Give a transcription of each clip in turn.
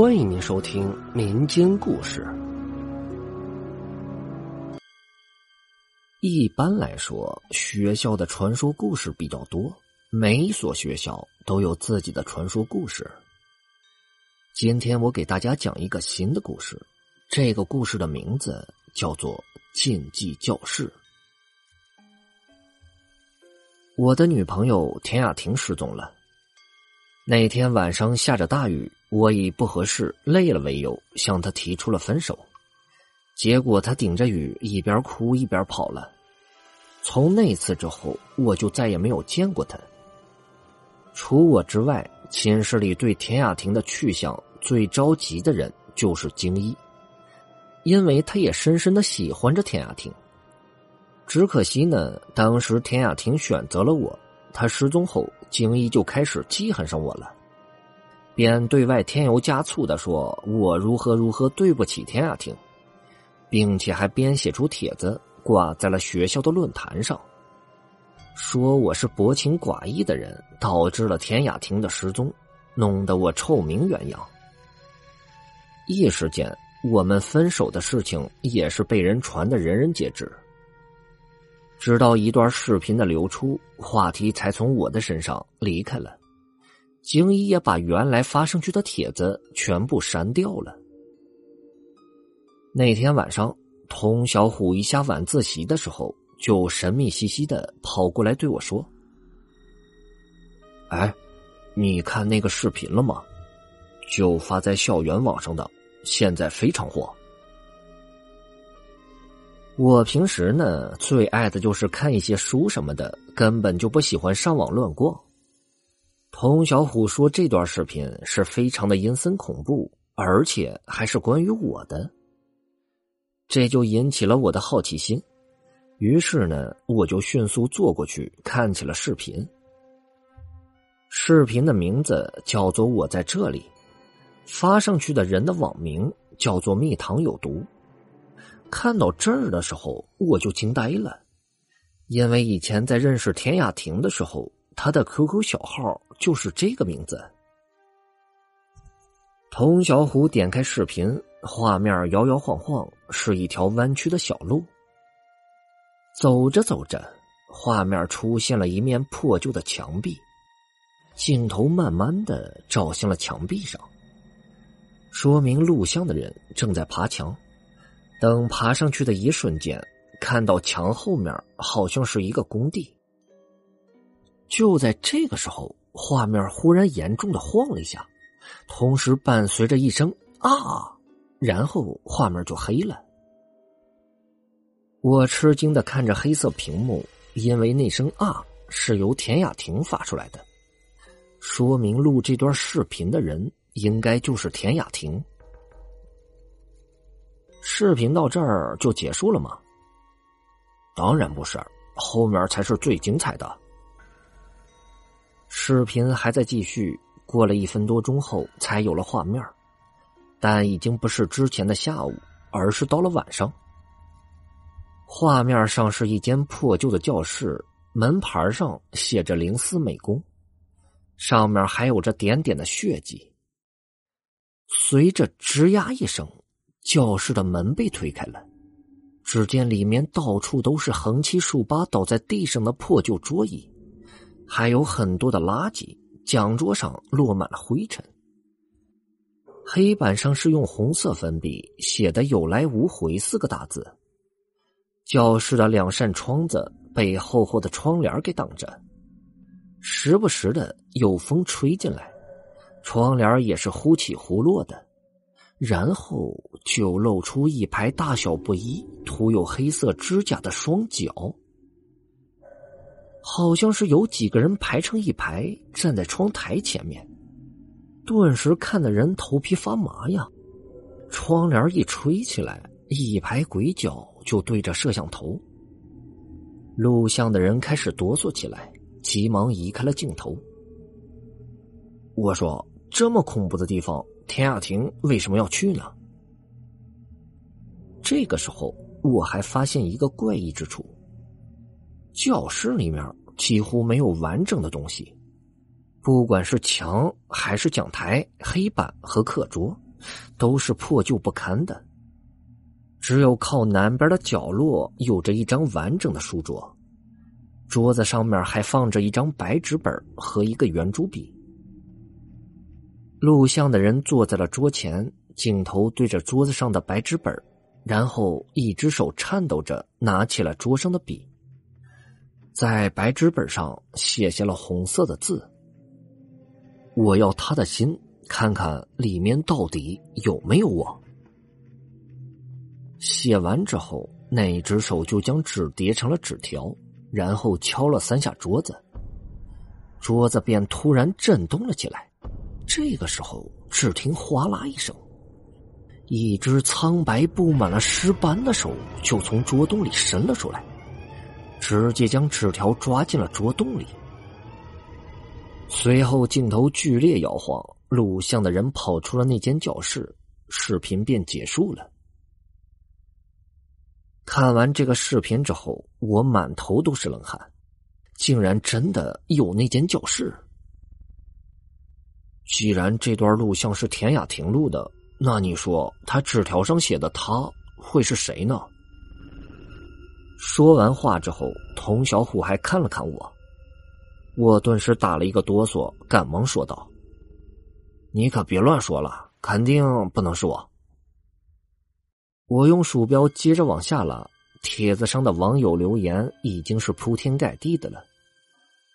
欢迎您收听民间故事。一般来说，学校的传说故事比较多，每一所学校都有自己的传说故事。今天我给大家讲一个新的故事，这个故事的名字叫做《禁忌教室》。我的女朋友田雅婷失踪了。那天晚上下着大雨，我以不合适、累了为由向他提出了分手。结果他顶着雨一边哭一边跑了。从那次之后，我就再也没有见过他。除我之外，寝室里对田雅婷的去向最着急的人就是京一，因为他也深深的喜欢着田雅婷。只可惜呢，当时田雅婷选择了我。他失踪后，京一就开始记恨上我了，便对外添油加醋的说我如何如何对不起田雅婷，并且还编写出帖子挂在了学校的论坛上，说我是薄情寡义的人，导致了田雅婷的失踪，弄得我臭名远扬。一时间，我们分手的事情也是被人传的人人皆知。直到一段视频的流出，话题才从我的身上离开了。京一也把原来发上去的帖子全部删掉了。那天晚上，童小虎一下晚自习的时候，就神秘兮兮的跑过来对我说：“哎，你看那个视频了吗？就发在校园网上的，现在非常火。”我平时呢最爱的就是看一些书什么的，根本就不喜欢上网乱逛。童小虎说这段视频是非常的阴森恐怖，而且还是关于我的，这就引起了我的好奇心。于是呢，我就迅速坐过去看起了视频。视频的名字叫做《我在这里》，发上去的人的网名叫做“蜜糖有毒”。看到这儿的时候，我就惊呆了，因为以前在认识田雅婷的时候，他的 QQ 小号就是这个名字。童小虎点开视频，画面摇摇晃晃，是一条弯曲的小路。走着走着，画面出现了一面破旧的墙壁，镜头慢慢的照向了墙壁上，说明录像的人正在爬墙。等爬上去的一瞬间，看到墙后面好像是一个工地。就在这个时候，画面忽然严重的晃了一下，同时伴随着一声“啊”，然后画面就黑了。我吃惊的看着黑色屏幕，因为那声“啊”是由田雅婷发出来的，说明录这段视频的人应该就是田雅婷。视频到这儿就结束了吗？当然不是，后面才是最精彩的。视频还在继续，过了一分多钟后才有了画面，但已经不是之前的下午，而是到了晚上。画面上是一间破旧的教室，门牌上写着“灵思美工”，上面还有着点点的血迹。随着吱呀一声。教室的门被推开了，只见里面到处都是横七竖八倒在地上的破旧桌椅，还有很多的垃圾，讲桌上落满了灰尘。黑板上是用红色粉笔写的“有来无回”四个大字。教室的两扇窗子被厚厚的窗帘给挡着，时不时的有风吹进来，窗帘也是忽起忽落的。然后就露出一排大小不一、涂有黑色指甲的双脚，好像是有几个人排成一排站在窗台前面，顿时看得人头皮发麻呀！窗帘一吹起来，一排鬼脚就对着摄像头。录像的人开始哆嗦起来，急忙移开了镜头。我说：“这么恐怖的地方。”田雅婷为什么要去呢？这个时候，我还发现一个怪异之处：教室里面几乎没有完整的东西，不管是墙还是讲台、黑板和课桌，都是破旧不堪的。只有靠南边的角落有着一张完整的书桌，桌子上面还放着一张白纸本和一个圆珠笔。录像的人坐在了桌前，镜头对着桌子上的白纸本，然后一只手颤抖着拿起了桌上的笔，在白纸本上写下了红色的字：“我要他的心，看看里面到底有没有我。”写完之后，那只手就将纸叠成了纸条，然后敲了三下桌子，桌子便突然震动了起来。这个时候，只听哗啦一声，一只苍白布满了尸斑的手就从桌洞里伸了出来，直接将纸条抓进了桌洞里。随后，镜头剧烈摇晃，录像的人跑出了那间教室，视频便结束了。看完这个视频之后，我满头都是冷汗，竟然真的有那间教室。既然这段录像是田雅婷录的，那你说他纸条上写的他会是谁呢？说完话之后，童小虎还看了看我，我顿时打了一个哆嗦，赶忙说道：“你可别乱说了，肯定不能是我。”我用鼠标接着往下拉，帖子上的网友留言已经是铺天盖地的了，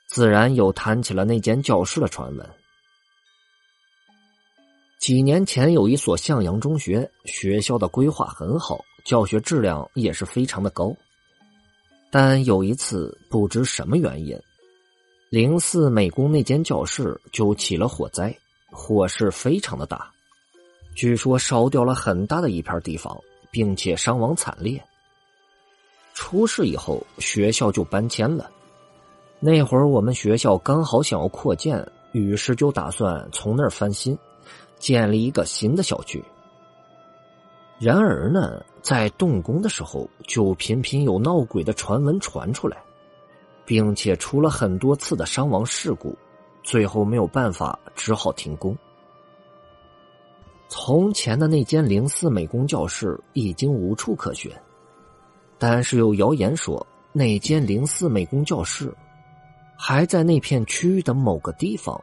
自然又谈起了那间教室的传闻。几年前有一所向阳中学，学校的规划很好，教学质量也是非常的高。但有一次不知什么原因，零四美工那间教室就起了火灾，火势非常的大，据说烧掉了很大的一片地方。并且伤亡惨烈。出事以后，学校就搬迁了。那会儿我们学校刚好想要扩建，于是就打算从那儿翻新，建立一个新的小区。然而呢，在动工的时候，就频频有闹鬼的传闻传出来，并且出了很多次的伤亡事故，最后没有办法，只好停工。从前的那间零四美工教室已经无处可寻，但是有谣言说那间零四美工教室还在那片区域的某个地方，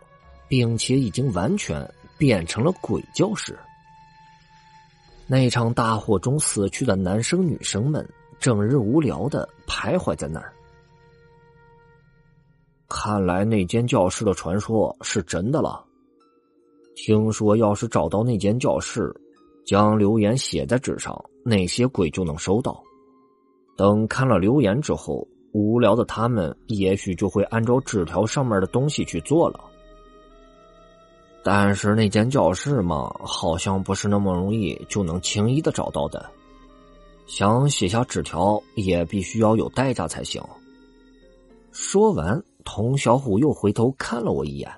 并且已经完全变成了鬼教室。那场大火中死去的男生女生们整日无聊的徘徊在那儿。看来那间教室的传说是真的了。听说，要是找到那间教室，将留言写在纸上，那些鬼就能收到。等看了留言之后，无聊的他们也许就会按照纸条上面的东西去做了。但是那间教室嘛，好像不是那么容易就能轻易的找到的。想写下纸条，也必须要有代价才行。说完，童小虎又回头看了我一眼。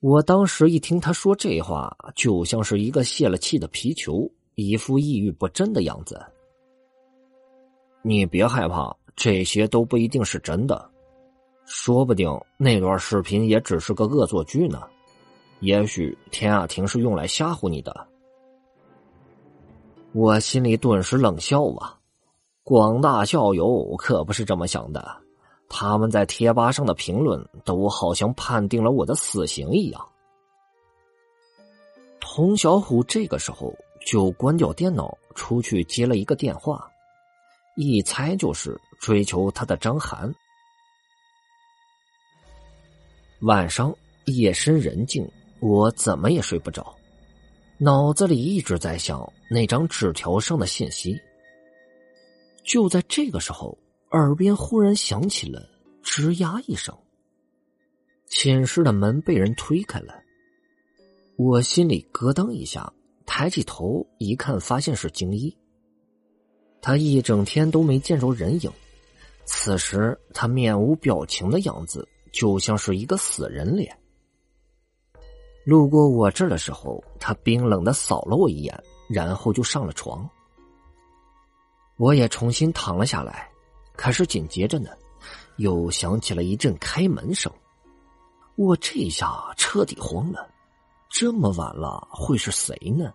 我当时一听他说这话，就像是一个泄了气的皮球，一副抑郁不振的样子。你别害怕，这些都不一定是真的，说不定那段视频也只是个恶作剧呢。也许田雅婷是用来吓唬你的。我心里顿时冷笑啊，广大校友可不是这么想的。他们在贴吧上的评论都好像判定了我的死刑一样。童小虎这个时候就关掉电脑，出去接了一个电话，一猜就是追求他的张涵。晚上夜深人静，我怎么也睡不着，脑子里一直在想那张纸条上的信息。就在这个时候。耳边忽然响起了“吱呀”一声，寝室的门被人推开了。我心里咯噔一下，抬起头一看，发现是京一。他一整天都没见着人影，此时他面无表情的样子，就像是一个死人脸。路过我这儿的时候，他冰冷的扫了我一眼，然后就上了床。我也重新躺了下来。可是紧接着呢，又响起了一阵开门声。我这下彻底慌了，这么晚了，会是谁呢？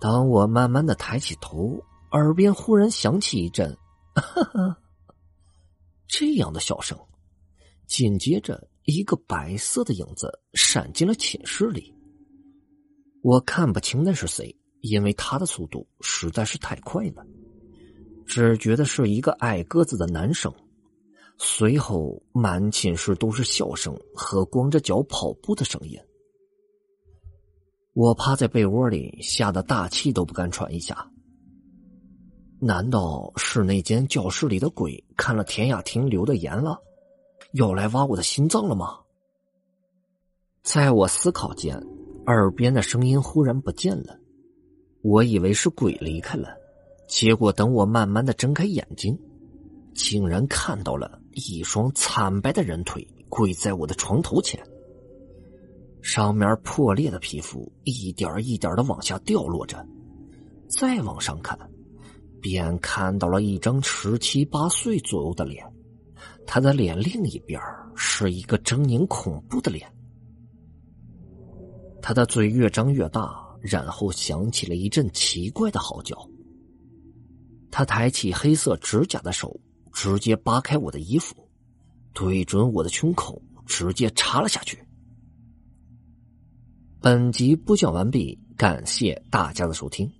当我慢慢的抬起头，耳边忽然响起一阵哈哈这样的笑声，紧接着一个白色的影子闪进了寝室里。我看不清那是谁，因为他的速度实在是太快了，只觉得是一个矮个子的男生。随后，满寝室都是笑声和光着脚跑步的声音。我趴在被窝里，吓得大气都不敢喘一下。难道是那间教室里的鬼看了田雅婷留的言了，要来挖我的心脏了吗？在我思考间，耳边的声音忽然不见了。我以为是鬼离开了，结果等我慢慢的睁开眼睛，竟然看到了一双惨白的人腿跪在我的床头前。上面破裂的皮肤一点一点的往下掉落着，再往上看，便看到了一张十七八岁左右的脸。他的脸另一边是一个狰狞恐怖的脸。他的嘴越张越大，然后响起了一阵奇怪的嚎叫。他抬起黑色指甲的手，直接扒开我的衣服，对准我的胸口，直接插了下去。本集播讲完毕，感谢大家的收听。